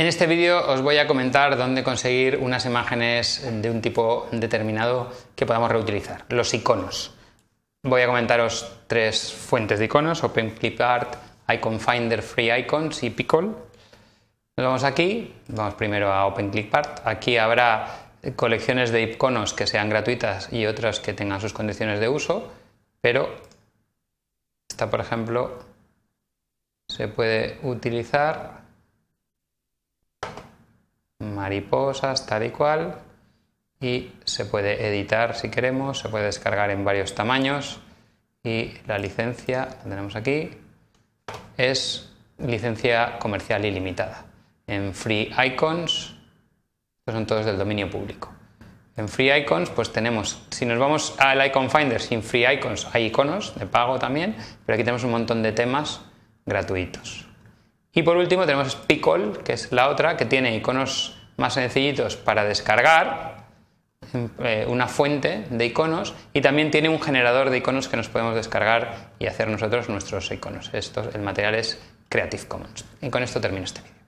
En este vídeo os voy a comentar dónde conseguir unas imágenes de un tipo determinado que podamos reutilizar, los iconos. Voy a comentaros tres fuentes de iconos, OpenClipArt, Icon Finder, Free Icons y Pickle. Nos vamos aquí, vamos primero a OpenClipArt. Aquí habrá colecciones de iconos que sean gratuitas y otras que tengan sus condiciones de uso, pero esta, por ejemplo, se puede utilizar mariposas, tal y cual, y se puede editar si queremos, se puede descargar en varios tamaños y la licencia, la tenemos aquí, es licencia comercial ilimitada. En Free Icons, estos son todos del dominio público. En Free Icons, pues tenemos, si nos vamos al Icon Finder sin Free Icons, hay iconos de pago también, pero aquí tenemos un montón de temas gratuitos. Y por último tenemos Pickle, que es la otra, que tiene iconos más sencillitos para descargar, eh, una fuente de iconos y también tiene un generador de iconos que nos podemos descargar y hacer nosotros nuestros iconos. Esto, el material es Creative Commons. Y con esto termino este vídeo.